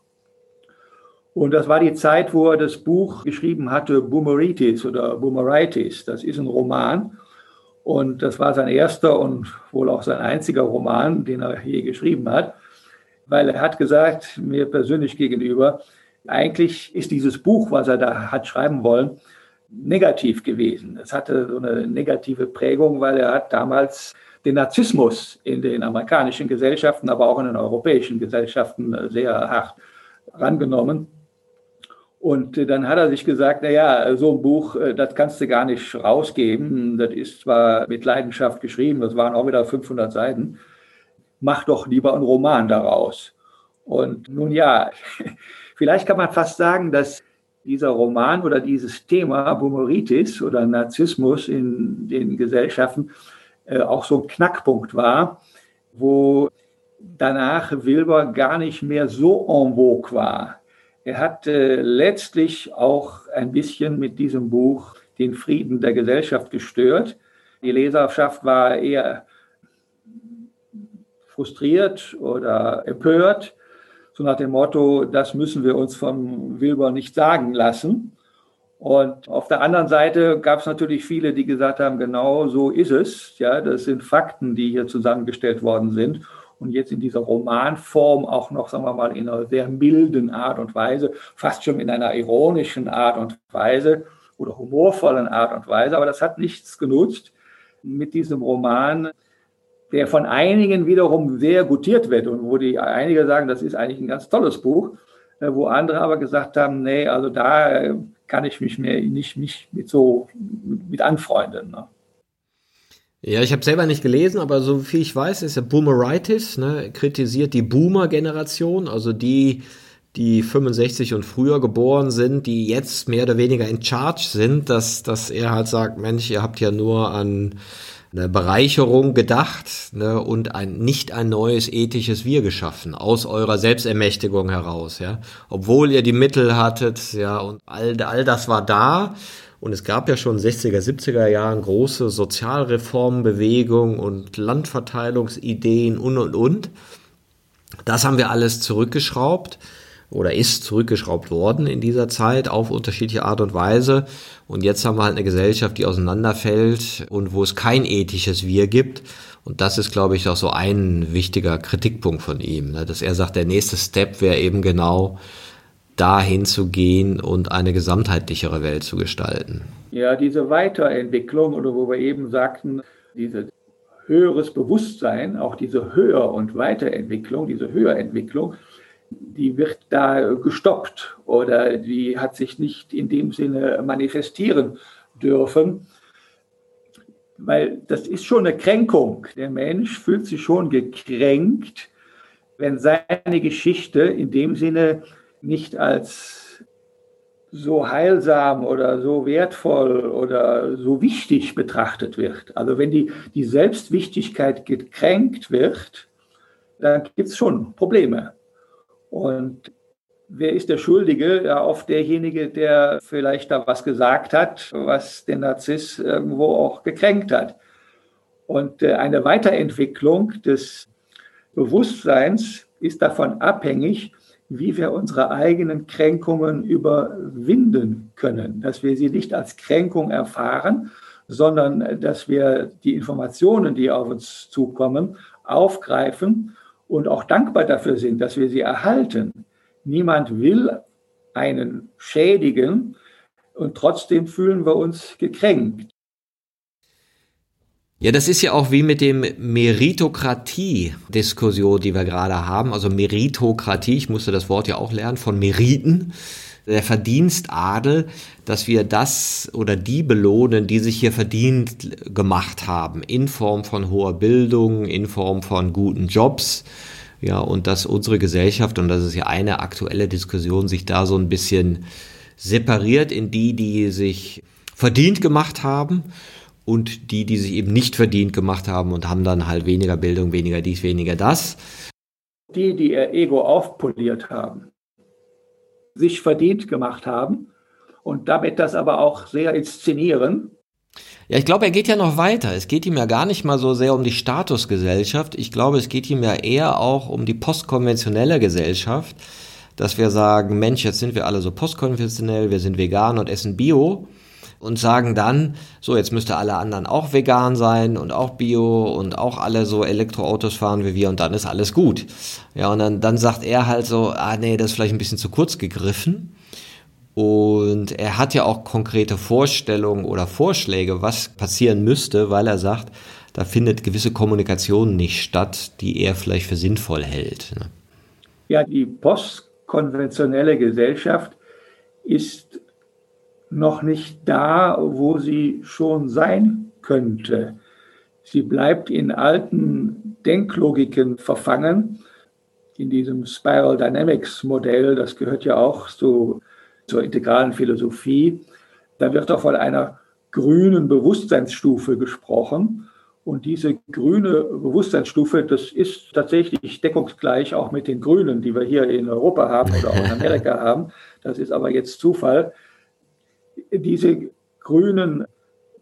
Und das war die Zeit, wo er das Buch geschrieben hatte, Boomeritis oder Boomeritis. Das ist ein Roman und das war sein erster und wohl auch sein einziger Roman, den er je geschrieben hat, weil er hat gesagt, mir persönlich gegenüber, eigentlich ist dieses Buch, was er da hat schreiben wollen, negativ gewesen. Es hatte so eine negative Prägung, weil er hat damals den Narzissmus in den amerikanischen Gesellschaften, aber auch in den europäischen Gesellschaften sehr hart rangenommen. Und äh, dann hat er sich gesagt, na ja, so ein Buch, äh, das kannst du gar nicht rausgeben. Das ist zwar mit Leidenschaft geschrieben, das waren auch wieder 500 Seiten. Mach doch lieber einen Roman daraus. Und nun ja, vielleicht kann man fast sagen, dass dieser Roman oder dieses Thema Boomeritis oder Narzissmus in den Gesellschaften äh, auch so ein Knackpunkt war, wo danach Wilber gar nicht mehr so en vogue war. Er hat äh, letztlich auch ein bisschen mit diesem Buch den Frieden der Gesellschaft gestört. Die Leserschaft war eher frustriert oder empört, so nach dem Motto, das müssen wir uns vom Wilber nicht sagen lassen. Und auf der anderen Seite gab es natürlich viele, die gesagt haben, genau so ist es. Ja, das sind Fakten, die hier zusammengestellt worden sind und jetzt in dieser Romanform auch noch, sagen wir mal, in einer sehr milden Art und Weise, fast schon in einer ironischen Art und Weise oder humorvollen Art und Weise. Aber das hat nichts genutzt mit diesem Roman, der von einigen wiederum sehr gutiert wird und wo die einige sagen, das ist eigentlich ein ganz tolles Buch, äh, wo andere aber gesagt haben, nee, also da kann ich mich mehr nicht mich mit so mit anfreunden. Ne? Ja, ich habe selber nicht gelesen, aber so viel ich weiß, ist ja Boomeritis, ne, kritisiert die Boomer-Generation, also die, die 65 und früher geboren sind, die jetzt mehr oder weniger in Charge sind, dass, dass er halt sagt, Mensch, ihr habt ja nur an eine Bereicherung gedacht ne, und ein, nicht ein neues ethisches Wir geschaffen, aus eurer Selbstermächtigung heraus, ja. Obwohl ihr die Mittel hattet, ja, und all, all das war da, und es gab ja schon 60er, 70er Jahren große Sozialreformbewegung und Landverteilungsideen und, und, und. Das haben wir alles zurückgeschraubt oder ist zurückgeschraubt worden in dieser Zeit auf unterschiedliche Art und Weise. Und jetzt haben wir halt eine Gesellschaft, die auseinanderfällt und wo es kein ethisches Wir gibt. Und das ist, glaube ich, auch so ein wichtiger Kritikpunkt von ihm, ne? dass er sagt, der nächste Step wäre eben genau, dahin zu gehen und eine gesamtheitlichere Welt zu gestalten. Ja, diese Weiterentwicklung oder wo wir eben sagten, dieses höheres Bewusstsein, auch diese Höher- und Weiterentwicklung, diese Höherentwicklung, die wird da gestoppt oder die hat sich nicht in dem Sinne manifestieren dürfen. weil das ist schon eine Kränkung. Der Mensch fühlt sich schon gekränkt, wenn seine Geschichte in dem Sinne nicht als so heilsam oder so wertvoll oder so wichtig betrachtet wird. Also wenn die, die Selbstwichtigkeit gekränkt wird, dann gibt es schon Probleme. Und wer ist der Schuldige? Ja, oft derjenige, der vielleicht da was gesagt hat, was den Narziss irgendwo auch gekränkt hat. Und äh, eine Weiterentwicklung des Bewusstseins ist davon abhängig, wie wir unsere eigenen Kränkungen überwinden können, dass wir sie nicht als Kränkung erfahren, sondern dass wir die Informationen, die auf uns zukommen, aufgreifen und auch dankbar dafür sind, dass wir sie erhalten. Niemand will einen schädigen und trotzdem fühlen wir uns gekränkt. Ja, das ist ja auch wie mit dem Meritokratie-Diskussion, die wir gerade haben. Also Meritokratie, ich musste das Wort ja auch lernen, von Meriten. Der Verdienstadel, dass wir das oder die belohnen, die sich hier verdient gemacht haben, in Form von hoher Bildung, in Form von guten Jobs, ja, und dass unsere Gesellschaft, und das ist ja eine aktuelle Diskussion, sich da so ein bisschen separiert in die, die sich verdient gemacht haben und die, die sich eben nicht verdient gemacht haben und haben dann halt weniger Bildung, weniger dies, weniger das. Die, die ihr Ego aufpoliert haben, sich verdient gemacht haben und damit das aber auch sehr inszenieren, ja, ich glaube, er geht ja noch weiter. Es geht ihm ja gar nicht mal so sehr um die Statusgesellschaft. Ich glaube, es geht ihm ja eher auch um die postkonventionelle Gesellschaft, dass wir sagen, Mensch, jetzt sind wir alle so postkonventionell, wir sind vegan und essen Bio und sagen dann, so, jetzt müsste alle anderen auch vegan sein und auch Bio und auch alle so Elektroautos fahren wie wir und dann ist alles gut. Ja, und dann, dann sagt er halt so, ah nee, das ist vielleicht ein bisschen zu kurz gegriffen. Und er hat ja auch konkrete Vorstellungen oder Vorschläge, was passieren müsste, weil er sagt, da findet gewisse Kommunikation nicht statt, die er vielleicht für sinnvoll hält. Ne? Ja, die postkonventionelle Gesellschaft ist noch nicht da, wo sie schon sein könnte. Sie bleibt in alten Denklogiken verfangen, in diesem Spiral Dynamics Modell, das gehört ja auch zu zur integralen Philosophie, da wird auch von einer grünen Bewusstseinsstufe gesprochen. Und diese grüne Bewusstseinsstufe, das ist tatsächlich deckungsgleich auch mit den Grünen, die wir hier in Europa haben oder auch in Amerika haben. Das ist aber jetzt Zufall. Diese grünen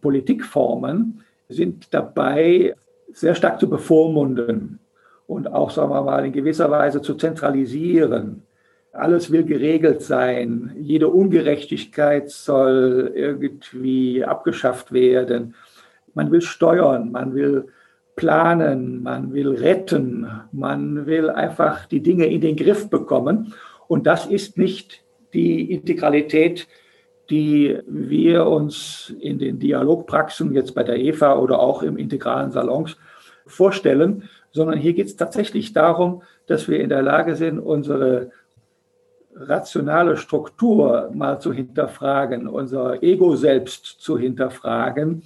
Politikformen sind dabei sehr stark zu bevormunden und auch, sagen wir mal, in gewisser Weise zu zentralisieren. Alles will geregelt sein. Jede Ungerechtigkeit soll irgendwie abgeschafft werden. Man will steuern, man will planen, man will retten, man will einfach die Dinge in den Griff bekommen. Und das ist nicht die Integralität, die wir uns in den Dialogpraxen jetzt bei der EVA oder auch im integralen Salons vorstellen, sondern hier geht es tatsächlich darum, dass wir in der Lage sind, unsere rationale Struktur mal zu hinterfragen, unser Ego selbst zu hinterfragen.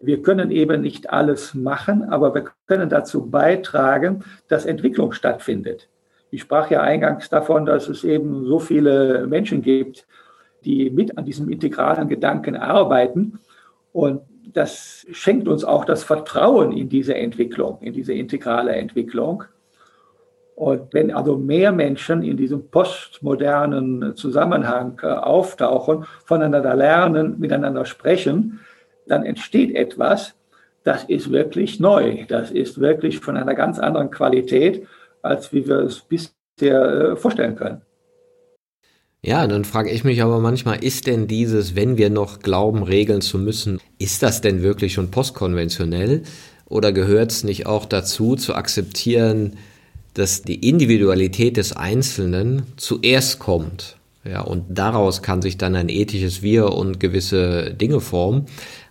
Wir können eben nicht alles machen, aber wir können dazu beitragen, dass Entwicklung stattfindet. Ich sprach ja eingangs davon, dass es eben so viele Menschen gibt, die mit an diesem integralen Gedanken arbeiten. Und das schenkt uns auch das Vertrauen in diese Entwicklung, in diese integrale Entwicklung. Und wenn also mehr Menschen in diesem postmodernen Zusammenhang äh, auftauchen, voneinander lernen, miteinander sprechen, dann entsteht etwas, das ist wirklich neu. Das ist wirklich von einer ganz anderen Qualität, als wie wir es bisher äh, vorstellen können. Ja, dann frage ich mich aber manchmal, ist denn dieses, wenn wir noch glauben, regeln zu müssen, ist das denn wirklich schon postkonventionell? Oder gehört es nicht auch dazu, zu akzeptieren, dass die Individualität des Einzelnen zuerst kommt. Ja, und daraus kann sich dann ein ethisches Wir und gewisse Dinge formen.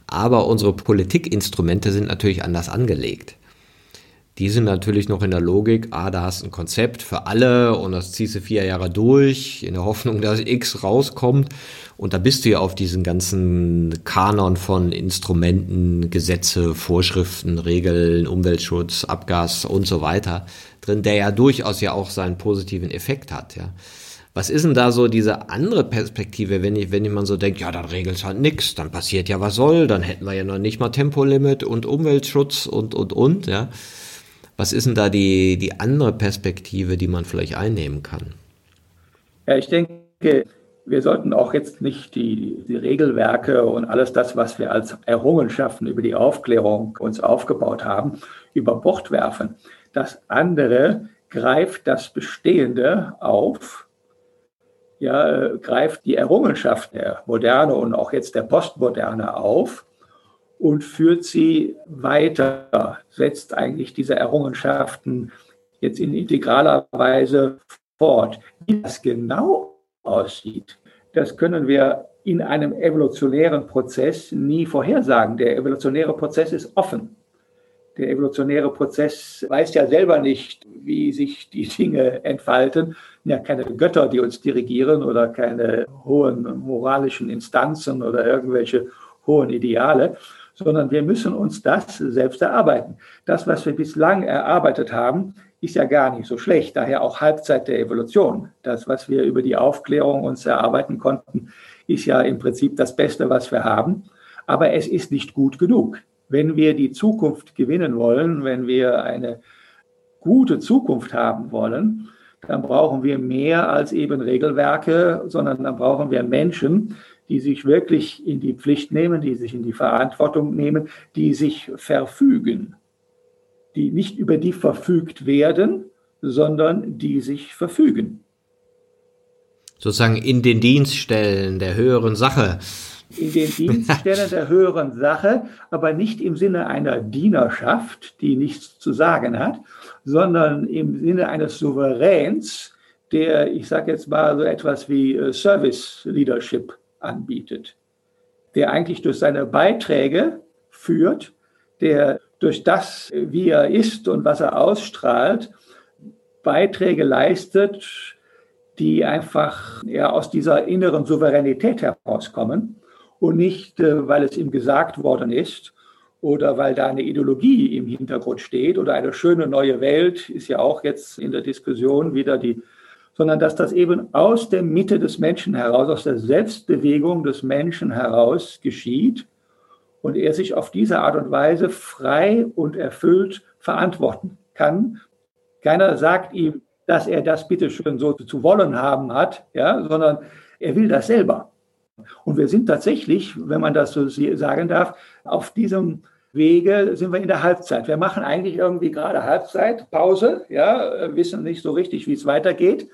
Aber unsere Politikinstrumente sind natürlich anders angelegt. Die sind natürlich noch in der Logik, ah, da hast du ein Konzept für alle und das ziehst du vier Jahre durch, in der Hoffnung, dass X rauskommt. Und da bist du ja auf diesen ganzen Kanon von Instrumenten, Gesetze, Vorschriften, Regeln, Umweltschutz, Abgas und so weiter drin, der ja durchaus ja auch seinen positiven Effekt hat, ja. Was ist denn da so diese andere Perspektive, wenn ich, wenn man so denkt, ja, dann regelt halt nix, dann passiert ja was soll, dann hätten wir ja noch nicht mal Tempolimit und Umweltschutz und, und, und, ja. Was ist denn da die, die andere Perspektive, die man vielleicht einnehmen kann? Ja, ich denke, wir sollten auch jetzt nicht die, die Regelwerke und alles das, was wir als Errungenschaften über die Aufklärung uns aufgebaut haben, über Bord werfen. Das andere greift das Bestehende auf ja, greift die Errungenschaft der Moderne und auch jetzt der Postmoderne auf und führt sie weiter, setzt eigentlich diese Errungenschaften jetzt in integraler Weise fort. Wie das genau aussieht, das können wir in einem evolutionären Prozess nie vorhersagen. Der evolutionäre Prozess ist offen. Der evolutionäre Prozess weiß ja selber nicht, wie sich die Dinge entfalten. Ja, keine Götter, die uns dirigieren oder keine hohen moralischen Instanzen oder irgendwelche hohen Ideale, sondern wir müssen uns das selbst erarbeiten. Das, was wir bislang erarbeitet haben, ist ja gar nicht so schlecht. Daher auch Halbzeit der Evolution. Das, was wir über die Aufklärung uns erarbeiten konnten, ist ja im Prinzip das Beste, was wir haben. Aber es ist nicht gut genug. Wenn wir die Zukunft gewinnen wollen, wenn wir eine gute Zukunft haben wollen, dann brauchen wir mehr als eben Regelwerke, sondern dann brauchen wir Menschen, die sich wirklich in die Pflicht nehmen, die sich in die Verantwortung nehmen, die sich verfügen, die nicht über die verfügt werden, sondern die sich verfügen. Sozusagen in den Dienststellen der höheren Sache in den Dienststellen der höheren Sache, aber nicht im Sinne einer Dienerschaft, die nichts zu sagen hat, sondern im Sinne eines Souveräns, der, ich sage jetzt mal so etwas wie äh, Service Leadership anbietet, der eigentlich durch seine Beiträge führt, der durch das, wie er ist und was er ausstrahlt, Beiträge leistet, die einfach ja, aus dieser inneren Souveränität herauskommen und nicht, äh, weil es ihm gesagt worden ist oder weil da eine Ideologie im Hintergrund steht oder eine schöne neue Welt ist ja auch jetzt in der Diskussion wieder die, sondern dass das eben aus der Mitte des Menschen heraus, aus der Selbstbewegung des Menschen heraus geschieht und er sich auf diese Art und Weise frei und erfüllt verantworten kann. Keiner sagt ihm, dass er das bitteschön so zu wollen haben hat, ja, sondern er will das selber. Und wir sind tatsächlich, wenn man das so sagen darf, auf diesem Wege sind wir in der Halbzeit. Wir machen eigentlich irgendwie gerade Halbzeit, Pause, ja, wissen nicht so richtig, wie es weitergeht.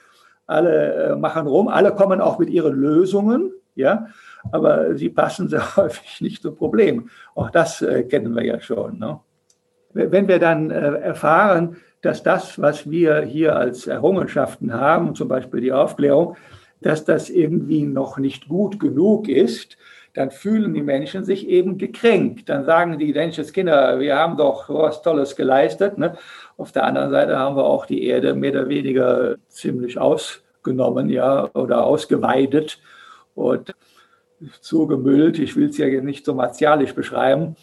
Alle äh, machen rum, alle kommen auch mit ihren Lösungen, ja, aber sie passen sehr häufig nicht zum Problem. Auch das äh, kennen wir ja schon. Ne? Wenn wir dann äh, erfahren, dass das, was wir hier als Errungenschaften haben, zum Beispiel die Aufklärung, dass das irgendwie noch nicht gut genug ist, dann fühlen die Menschen sich eben gekränkt. Dann sagen die Kinder, wir haben doch was Tolles geleistet. Ne? Auf der anderen Seite haben wir auch die Erde mehr oder weniger ziemlich ausgenommen, ja, oder ausgeweidet und zugemüllt. Ich will es ja nicht so martialisch beschreiben,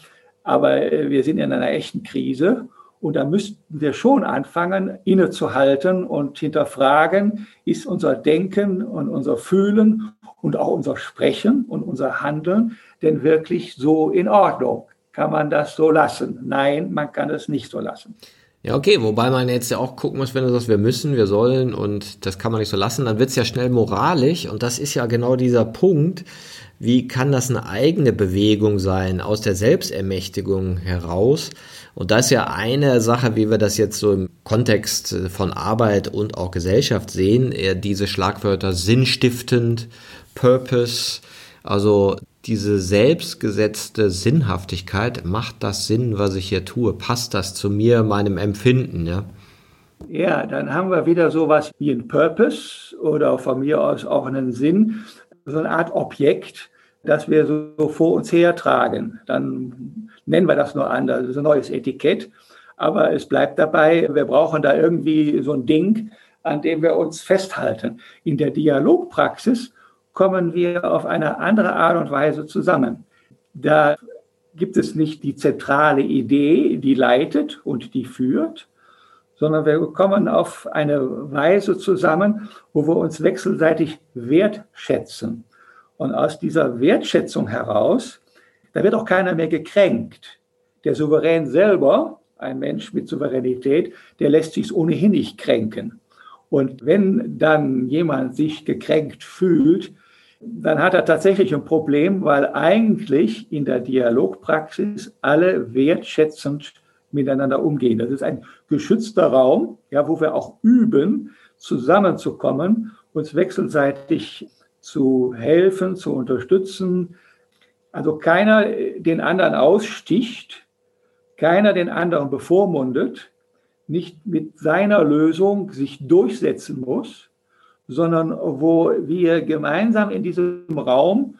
aber wir sind in einer echten Krise. Und da müssten wir schon anfangen, innezuhalten und hinterfragen, ist unser Denken und unser Fühlen und auch unser Sprechen und unser Handeln denn wirklich so in Ordnung? Kann man das so lassen? Nein, man kann es nicht so lassen. Ja, okay, wobei man jetzt ja auch gucken muss, wenn du sagst, wir müssen, wir sollen und das kann man nicht so lassen, dann wird es ja schnell moralisch und das ist ja genau dieser Punkt, wie kann das eine eigene Bewegung sein aus der Selbstermächtigung heraus? Und das ist ja eine Sache, wie wir das jetzt so im Kontext von Arbeit und auch Gesellschaft sehen, eher diese Schlagwörter sinnstiftend, Purpose, also diese selbstgesetzte Sinnhaftigkeit, macht das Sinn, was ich hier tue? Passt das zu mir, meinem Empfinden, ja? Ja, dann haben wir wieder sowas wie ein Purpose oder von mir aus auch einen Sinn, so eine Art Objekt, das wir so vor uns hertragen. Dann nennen wir das nur anders, ist ein neues Etikett. aber es bleibt dabei, wir brauchen da irgendwie so ein Ding, an dem wir uns festhalten. In der Dialogpraxis kommen wir auf eine andere Art und Weise zusammen. Da gibt es nicht die zentrale Idee, die leitet und die führt, sondern wir kommen auf eine Weise zusammen, wo wir uns wechselseitig wertschätzen. Und aus dieser Wertschätzung heraus, da wird auch keiner mehr gekränkt. Der Souverän selber, ein Mensch mit Souveränität, der lässt sich ohnehin nicht kränken. Und wenn dann jemand sich gekränkt fühlt, dann hat er tatsächlich ein Problem, weil eigentlich in der Dialogpraxis alle wertschätzend miteinander umgehen. Das ist ein geschützter Raum, ja, wo wir auch üben, zusammenzukommen, uns wechselseitig zu helfen, zu unterstützen. Also keiner den anderen aussticht, keiner den anderen bevormundet, nicht mit seiner Lösung sich durchsetzen muss, sondern wo wir gemeinsam in diesem Raum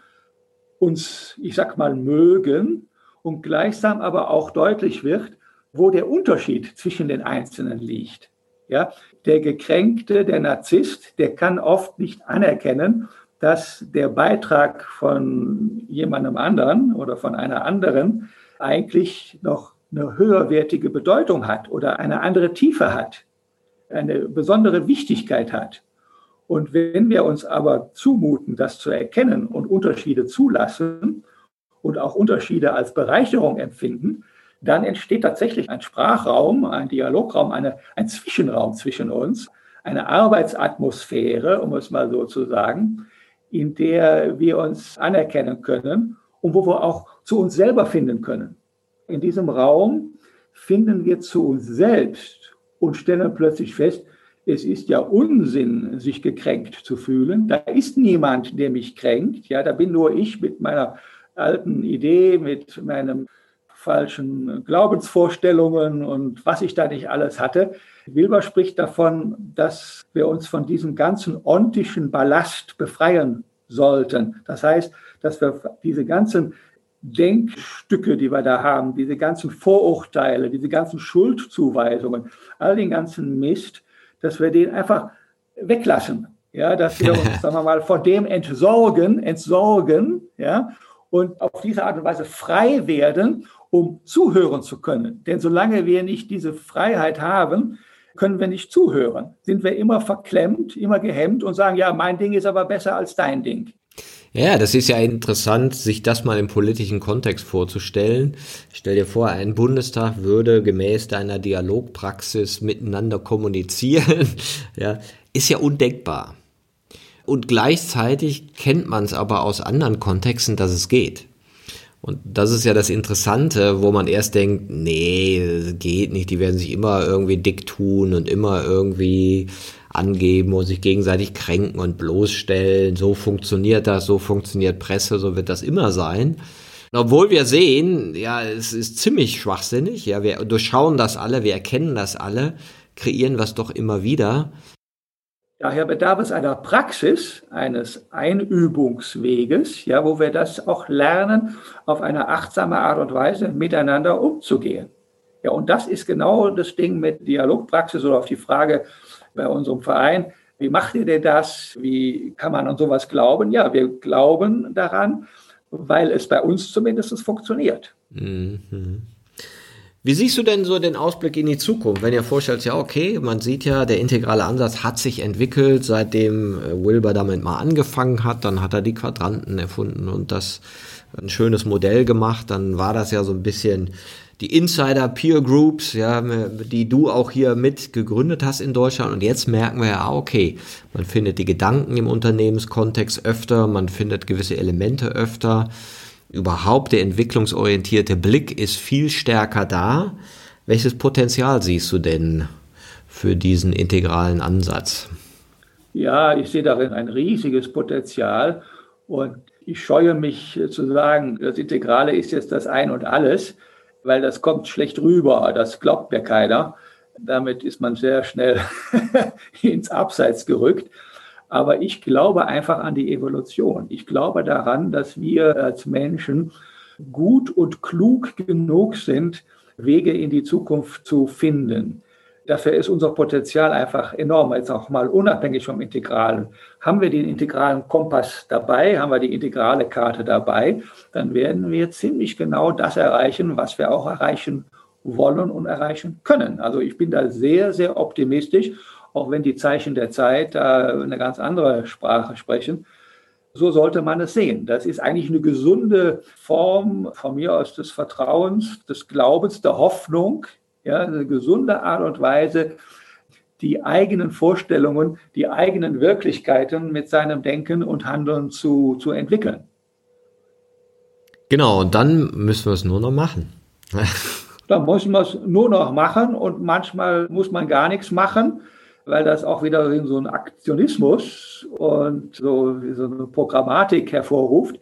uns, ich sag mal, mögen und gleichsam aber auch deutlich wird, wo der Unterschied zwischen den Einzelnen liegt. Ja, der Gekränkte, der Narzisst, der kann oft nicht anerkennen, dass der Beitrag von jemandem anderen oder von einer anderen eigentlich noch eine höherwertige Bedeutung hat oder eine andere Tiefe hat, eine besondere Wichtigkeit hat. Und wenn wir uns aber zumuten, das zu erkennen und Unterschiede zulassen und auch Unterschiede als Bereicherung empfinden, dann entsteht tatsächlich ein Sprachraum, ein Dialograum, eine, ein Zwischenraum zwischen uns, eine Arbeitsatmosphäre, um es mal so zu sagen, in der wir uns anerkennen können und wo wir auch zu uns selber finden können. In diesem Raum finden wir zu uns selbst und stellen plötzlich fest, es ist ja Unsinn, sich gekränkt zu fühlen. Da ist niemand, der mich kränkt. Ja, da bin nur ich mit meiner alten Idee, mit meinen falschen Glaubensvorstellungen und was ich da nicht alles hatte. Wilber spricht davon, dass wir uns von diesem ganzen ontischen Ballast befreien sollten. Das heißt, dass wir diese ganzen Denkstücke, die wir da haben, diese ganzen Vorurteile, diese ganzen Schuldzuweisungen, all den ganzen Mist, dass wir den einfach weglassen. Ja, dass wir uns, sagen wir mal, von dem entsorgen, entsorgen, ja, und auf diese Art und Weise frei werden, um zuhören zu können. Denn solange wir nicht diese Freiheit haben, können wir nicht zuhören. Sind wir immer verklemmt, immer gehemmt und sagen, ja, mein Ding ist aber besser als dein Ding. Ja, das ist ja interessant, sich das mal im politischen Kontext vorzustellen. Stell dir vor, ein Bundestag würde gemäß deiner Dialogpraxis miteinander kommunizieren. ja, ist ja undenkbar. Und gleichzeitig kennt man es aber aus anderen Kontexten, dass es geht. Und das ist ja das Interessante, wo man erst denkt, nee, geht nicht, die werden sich immer irgendwie dick tun und immer irgendwie angeben und sich gegenseitig kränken und bloßstellen. So funktioniert das, so funktioniert Presse, so wird das immer sein. obwohl wir sehen, ja, es ist ziemlich schwachsinnig, ja, wir durchschauen das alle, wir erkennen das alle, kreieren was doch immer wieder. Daher bedarf es einer Praxis, eines Einübungsweges, ja, wo wir das auch lernen, auf eine achtsame Art und Weise miteinander umzugehen. Ja, und das ist genau das Ding mit Dialogpraxis oder auf die Frage, bei unserem Verein. Wie macht ihr denn das? Wie kann man an sowas glauben? Ja, wir glauben daran, weil es bei uns zumindest funktioniert. Mhm. Wie siehst du denn so den Ausblick in die Zukunft? Wenn ihr vorstellt, ja, okay, man sieht ja, der integrale Ansatz hat sich entwickelt, seitdem äh, Wilber damit mal angefangen hat, dann hat er die Quadranten erfunden und das ein schönes Modell gemacht, dann war das ja so ein bisschen die Insider Peer Groups, ja, die du auch hier mit gegründet hast in Deutschland. Und jetzt merken wir ja, okay, man findet die Gedanken im Unternehmenskontext öfter, man findet gewisse Elemente öfter. Überhaupt der entwicklungsorientierte Blick ist viel stärker da. Welches Potenzial siehst du denn für diesen integralen Ansatz? Ja, ich sehe darin ein riesiges Potenzial und ich scheue mich zu sagen, das Integrale ist jetzt das Ein und alles weil das kommt schlecht rüber. Das glaubt mir keiner. Damit ist man sehr schnell ins Abseits gerückt. Aber ich glaube einfach an die Evolution. Ich glaube daran, dass wir als Menschen gut und klug genug sind, Wege in die Zukunft zu finden. Dafür ist unser Potenzial einfach enorm. Jetzt auch mal unabhängig vom Integralen. Haben wir den integralen Kompass dabei, haben wir die integrale Karte dabei, dann werden wir ziemlich genau das erreichen, was wir auch erreichen wollen und erreichen können. Also ich bin da sehr, sehr optimistisch, auch wenn die Zeichen der Zeit da eine ganz andere Sprache sprechen. So sollte man es sehen. Das ist eigentlich eine gesunde Form von mir aus des Vertrauens, des Glaubens, der Hoffnung, ja, eine gesunde Art und Weise, die eigenen Vorstellungen, die eigenen Wirklichkeiten mit seinem Denken und Handeln zu, zu entwickeln. Genau, und dann müssen wir es nur noch machen. dann muss man es nur noch machen und manchmal muss man gar nichts machen, weil das auch wieder so ein Aktionismus und so, so eine Programmatik hervorruft.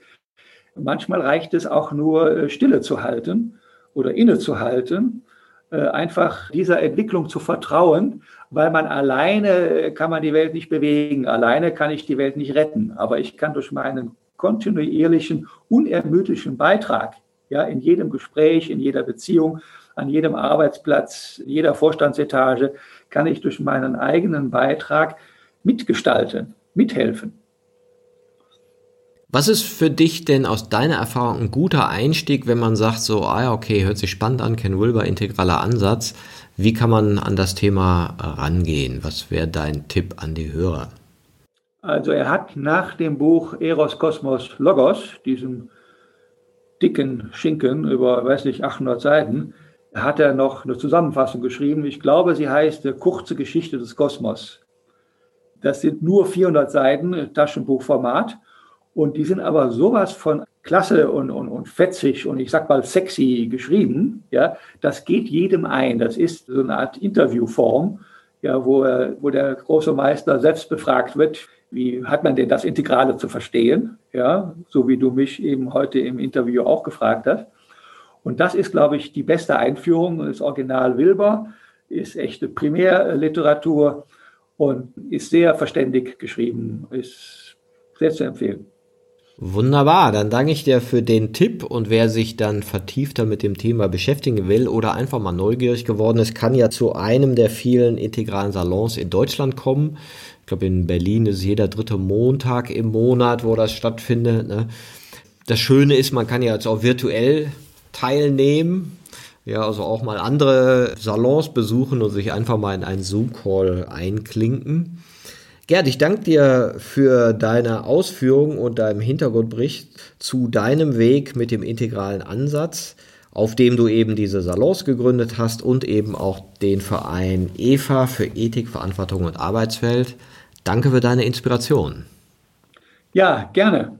Manchmal reicht es auch nur, äh, Stille zu halten oder innezuhalten einfach dieser Entwicklung zu vertrauen, weil man alleine kann man die Welt nicht bewegen, alleine kann ich die Welt nicht retten, aber ich kann durch meinen kontinuierlichen, unermüdlichen Beitrag, ja, in jedem Gespräch, in jeder Beziehung, an jedem Arbeitsplatz, jeder Vorstandsetage, kann ich durch meinen eigenen Beitrag mitgestalten, mithelfen. Was ist für dich denn aus deiner Erfahrung ein guter Einstieg, wenn man sagt, so, ah ja, okay, hört sich spannend an, Ken Wilber, integraler Ansatz. Wie kann man an das Thema rangehen? Was wäre dein Tipp an die Hörer? Also er hat nach dem Buch Eros Kosmos Logos, diesem dicken Schinken über, weiß nicht, 800 Seiten, hat er noch eine Zusammenfassung geschrieben. Ich glaube, sie heißt Kurze Geschichte des Kosmos. Das sind nur 400 Seiten, Taschenbuchformat. Und die sind aber sowas von klasse und, und, und fetzig und ich sag mal sexy geschrieben. Ja, das geht jedem ein. Das ist so eine Art Interviewform, ja, wo, wo der große Meister selbst befragt wird. Wie hat man denn das Integrale zu verstehen? Ja, so wie du mich eben heute im Interview auch gefragt hast. Und das ist, glaube ich, die beste Einführung. Das Original Wilber ist echte Primärliteratur und ist sehr verständig geschrieben, ist sehr zu empfehlen. Wunderbar, dann danke ich dir für den Tipp und wer sich dann vertiefter mit dem Thema beschäftigen will oder einfach mal neugierig geworden ist, kann ja zu einem der vielen integralen Salons in Deutschland kommen. Ich glaube, in Berlin ist jeder dritte Montag im Monat, wo das stattfindet. Ne? Das Schöne ist, man kann ja jetzt auch virtuell teilnehmen. Ja, also auch mal andere Salons besuchen und sich einfach mal in einen Zoom-Call einklinken. Gerd, ich danke dir für deine Ausführungen und deinem Hintergrundbericht zu deinem Weg mit dem integralen Ansatz, auf dem du eben diese Salons gegründet hast und eben auch den Verein EVA für Ethik, Verantwortung und Arbeitswelt. Danke für deine Inspiration. Ja, gerne.